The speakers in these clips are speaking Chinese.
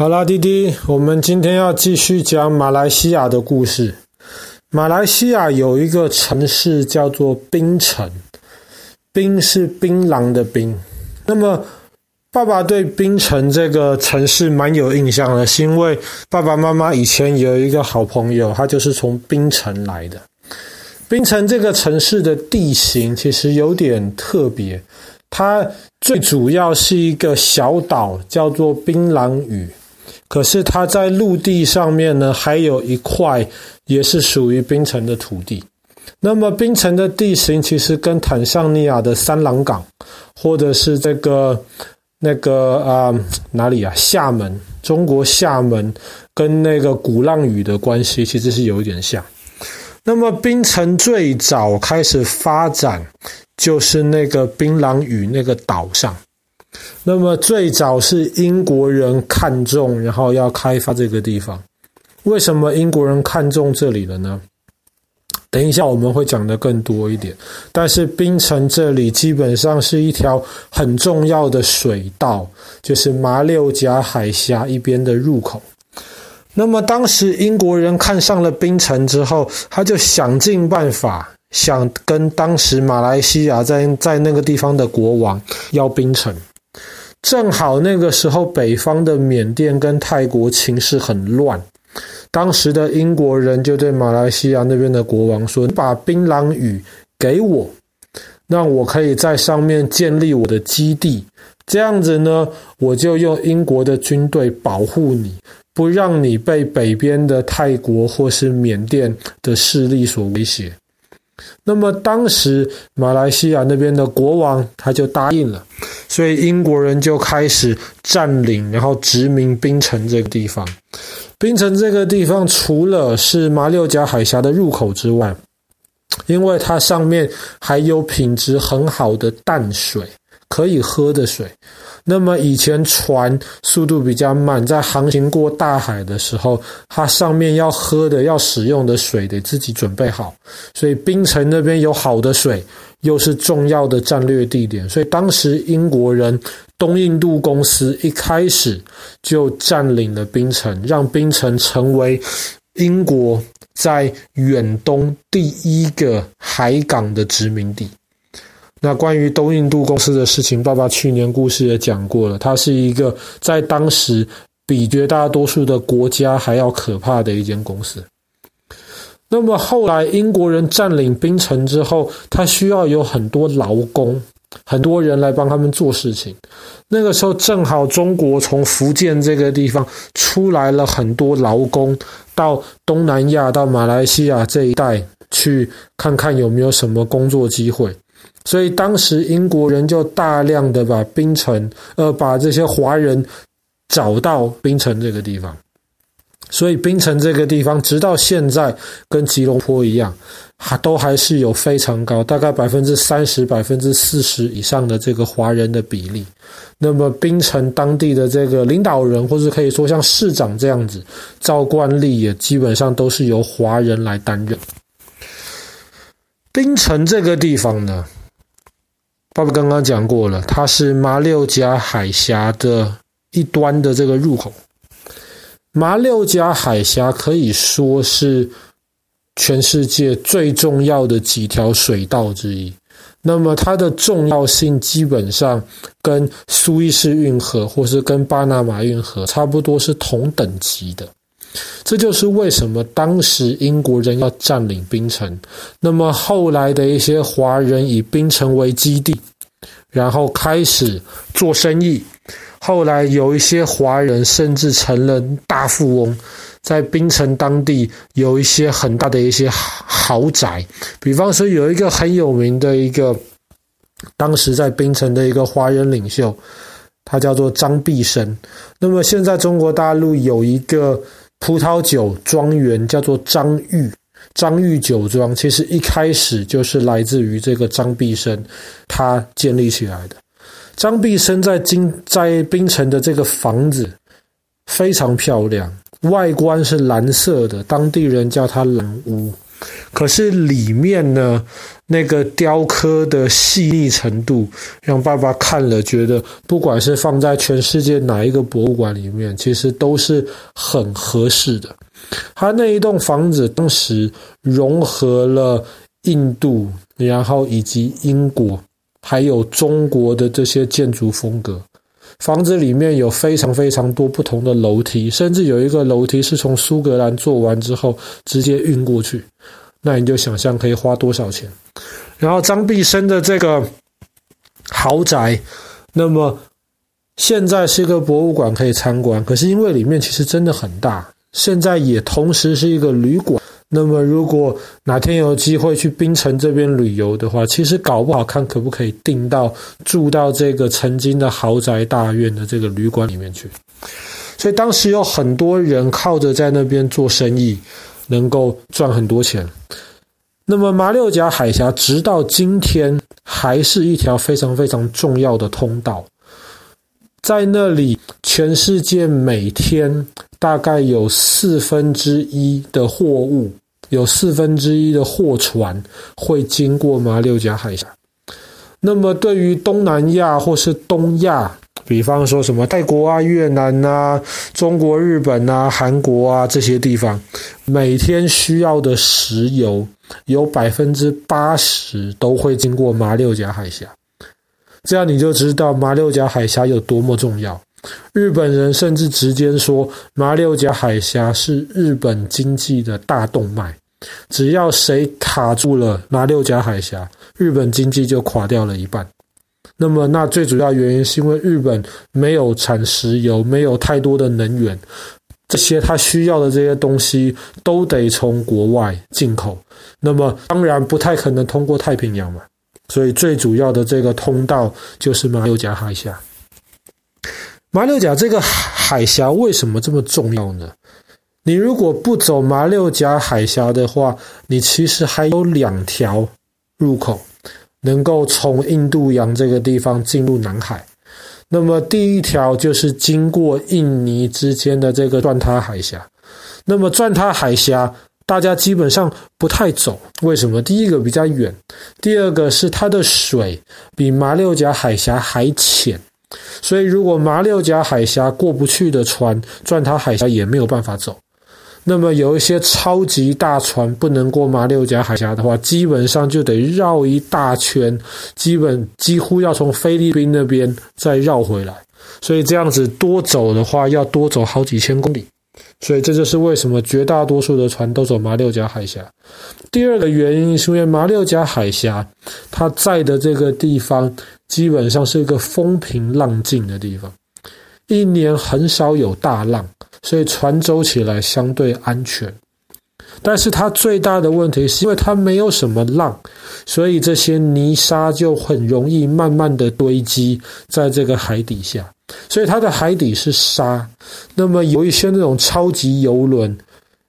好啦，弟弟，我们今天要继续讲马来西亚的故事。马来西亚有一个城市叫做槟城，槟是槟榔的槟。那么，爸爸对槟城这个城市蛮有印象的，是因为爸爸妈妈以前有一个好朋友，他就是从槟城来的。槟城这个城市的地形其实有点特别，它最主要是一个小岛，叫做槟榔屿。可是它在陆地上面呢，还有一块也是属于槟城的土地。那么槟城的地形其实跟坦桑尼亚的三郎港，或者是这个那个啊、哪里啊厦门，中国厦门跟那个鼓浪屿的关系其实是有一点像。那么槟城最早开始发展就是那个槟榔屿那个岛上。那么最早是英国人看中，然后要开发这个地方。为什么英国人看中这里了呢？等一下我们会讲得更多一点。但是槟城这里基本上是一条很重要的水道，就是马六甲海峡一边的入口。那么当时英国人看上了槟城之后，他就想尽办法想跟当时马来西亚在在那个地方的国王要槟城。正好那个时候，北方的缅甸跟泰国情势很乱。当时的英国人就对马来西亚那边的国王说：“你把槟榔屿给我，让我可以在上面建立我的基地。这样子呢，我就用英国的军队保护你，不让你被北边的泰国或是缅甸的势力所威胁。”那么当时马来西亚那边的国王他就答应了，所以英国人就开始占领，然后殖民槟城这个地方。槟城这个地方除了是马六甲海峡的入口之外，因为它上面还有品质很好的淡水，可以喝的水。那么以前船速度比较慢，在航行过大海的时候，它上面要喝的、要使用的水得自己准备好。所以槟城那边有好的水，又是重要的战略地点。所以当时英国人东印度公司一开始就占领了槟城，让槟城成为英国在远东第一个海港的殖民地。那关于东印度公司的事情，爸爸去年故事也讲过了。它是一个在当时比绝大多数的国家还要可怕的一间公司。那么后来英国人占领槟城之后，他需要有很多劳工，很多人来帮他们做事情。那个时候正好中国从福建这个地方出来了很多劳工，到东南亚、到马来西亚这一带去看看有没有什么工作机会。所以当时英国人就大量的把槟城，呃，把这些华人找到槟城这个地方。所以槟城这个地方直到现在跟吉隆坡一样，还都还是有非常高，大概百分之三十、百分之四十以上的这个华人的比例。那么槟城当地的这个领导人，或是可以说像市长这样子，照惯例也基本上都是由华人来担任。槟城这个地方呢，爸爸刚刚讲过了，它是马六甲海峡的一端的这个入口。马六甲海峡可以说是全世界最重要的几条水道之一。那么它的重要性基本上跟苏伊士运河或是跟巴拿马运河差不多是同等级的。这就是为什么当时英国人要占领槟城，那么后来的一些华人以槟城为基地，然后开始做生意。后来有一些华人甚至成了大富翁，在槟城当地有一些很大的一些豪宅，比方说有一个很有名的一个，当时在槟城的一个华人领袖，他叫做张碧生。那么现在中国大陆有一个。葡萄酒庄园叫做张裕，张裕酒庄其实一开始就是来自于这个张毕生，他建立起来的。张毕生在金在槟城的这个房子非常漂亮，外观是蓝色的，当地人叫它蓝屋。可是里面呢，那个雕刻的细腻程度，让爸爸看了觉得，不管是放在全世界哪一个博物馆里面，其实都是很合适的。他那一栋房子当时融合了印度，然后以及英国，还有中国的这些建筑风格。房子里面有非常非常多不同的楼梯，甚至有一个楼梯是从苏格兰做完之后直接运过去。那你就想象可以花多少钱。然后张碧生的这个豪宅，那么现在是一个博物馆可以参观，可是因为里面其实真的很大，现在也同时是一个旅馆。那么，如果哪天有机会去槟城这边旅游的话，其实搞不好看可不可以订到住到这个曾经的豪宅大院的这个旅馆里面去。所以当时有很多人靠着在那边做生意，能够赚很多钱。那么马六甲海峡直到今天还是一条非常非常重要的通道，在那里，全世界每天大概有四分之一的货物。有四分之一的货船会经过马六甲海峡。那么，对于东南亚或是东亚，比方说什么泰国啊、越南啊、中国、日本啊、韩国啊这些地方，每天需要的石油有百分之八十都会经过马六甲海峡。这样你就知道马六甲海峡有多么重要。日本人甚至直接说，马六甲海峡是日本经济的大动脉。只要谁卡住了马六甲海峡，日本经济就垮掉了一半。那么，那最主要原因是因为日本没有产石油，没有太多的能源，这些他需要的这些东西都得从国外进口。那么，当然不太可能通过太平洋嘛。所以，最主要的这个通道就是马六甲海峡。马六甲这个海峡为什么这么重要呢？你如果不走马六甲海峡的话，你其实还有两条入口，能够从印度洋这个地方进入南海。那么第一条就是经过印尼之间的这个钻塔海峡。那么钻塔海峡大家基本上不太走，为什么？第一个比较远，第二个是它的水比马六甲海峡还浅，所以如果马六甲海峡过不去的船，钻塔海峡也没有办法走。那么有一些超级大船不能过马六甲海峡的话，基本上就得绕一大圈，基本几乎要从菲律宾那边再绕回来。所以这样子多走的话，要多走好几千公里。所以这就是为什么绝大多数的船都走马六甲海峡。第二个原因是因为马六甲海峡它在的这个地方基本上是一个风平浪静的地方，一年很少有大浪。所以船走起来相对安全，但是它最大的问题是因为它没有什么浪，所以这些泥沙就很容易慢慢的堆积在这个海底下，所以它的海底是沙。那么有一些那种超级游轮，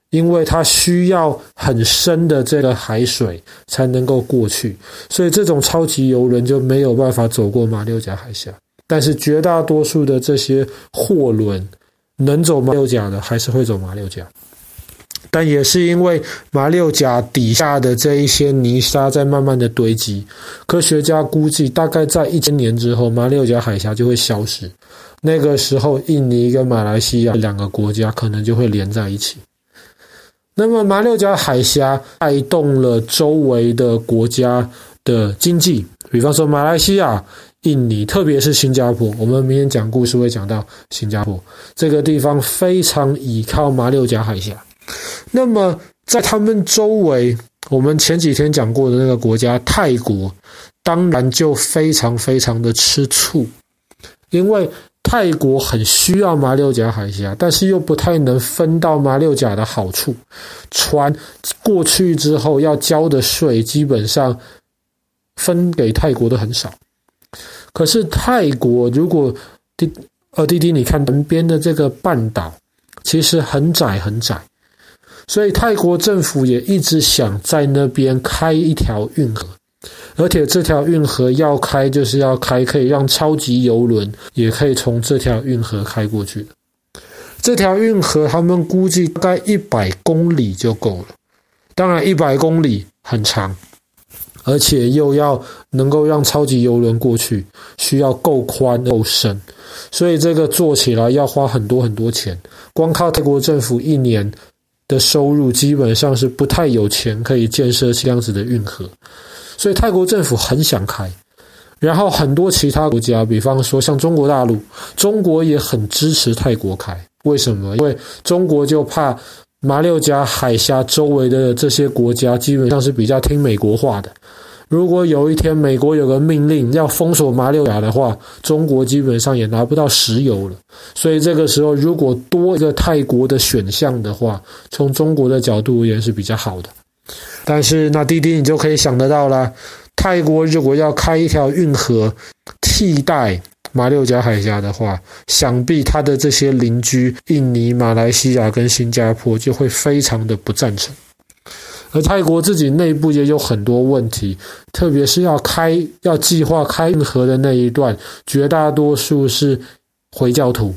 因为它需要很深的这个海水才能够过去，所以这种超级游轮就没有办法走过马六甲海峡。但是绝大多数的这些货轮。能走马六甲的还是会走马六甲，但也是因为马六甲底下的这一些泥沙在慢慢的堆积，科学家估计大概在一千年之后，马六甲海峡就会消失。那个时候，印尼跟马来西亚两个国家可能就会连在一起。那么，马六甲海峡带动了周围的国家的经济，比方说马来西亚。印尼，特别是新加坡，我们明天讲故事会讲到新加坡这个地方非常倚靠马六甲海峡。那么，在他们周围，我们前几天讲过的那个国家泰国，当然就非常非常的吃醋，因为泰国很需要马六甲海峡，但是又不太能分到马六甲的好处。船过去之后要交的税，基本上分给泰国的很少。可是泰国，如果滴呃弟弟，你看南边的这个半岛，其实很窄很窄，所以泰国政府也一直想在那边开一条运河，而且这条运河要开，就是要开可以让超级游轮也可以从这条运河开过去的。这条运河他们估计大概一百公里就够了。当然，一百公里很长，而且又要能够让超级邮轮过去，需要够宽够深，所以这个做起来要花很多很多钱。光靠泰国政府一年的收入，基本上是不太有钱可以建设这样子的运河。所以泰国政府很想开，然后很多其他国家，比方说像中国大陆，中国也很支持泰国开。为什么？因为中国就怕马六甲海峡周围的这些国家基本上是比较听美国话的。如果有一天美国有个命令要封锁马六甲的话，中国基本上也拿不到石油了。所以这个时候，如果多一个泰国的选项的话，从中国的角度而言是比较好的。但是那弟弟你就可以想得到了，泰国如果要开一条运河替代马六甲海峡的话，想必他的这些邻居印尼、马来西亚跟新加坡就会非常的不赞成。而泰国自己内部也有很多问题，特别是要开要计划开运河的那一段，绝大多数是回教徒。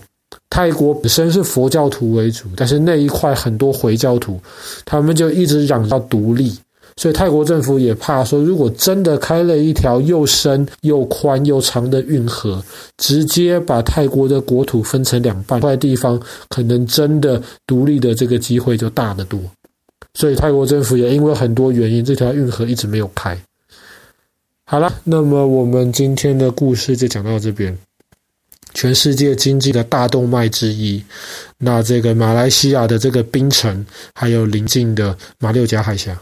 泰国本身是佛教徒为主，但是那一块很多回教徒，他们就一直嚷要独立，所以泰国政府也怕说，如果真的开了一条又深又宽又长的运河，直接把泰国的国土分成两半，块地方可能真的独立的这个机会就大得多。所以泰国政府也因为很多原因，这条运河一直没有开。好了，那么我们今天的故事就讲到这边。全世界经济的大动脉之一，那这个马来西亚的这个槟城，还有邻近的马六甲海峡。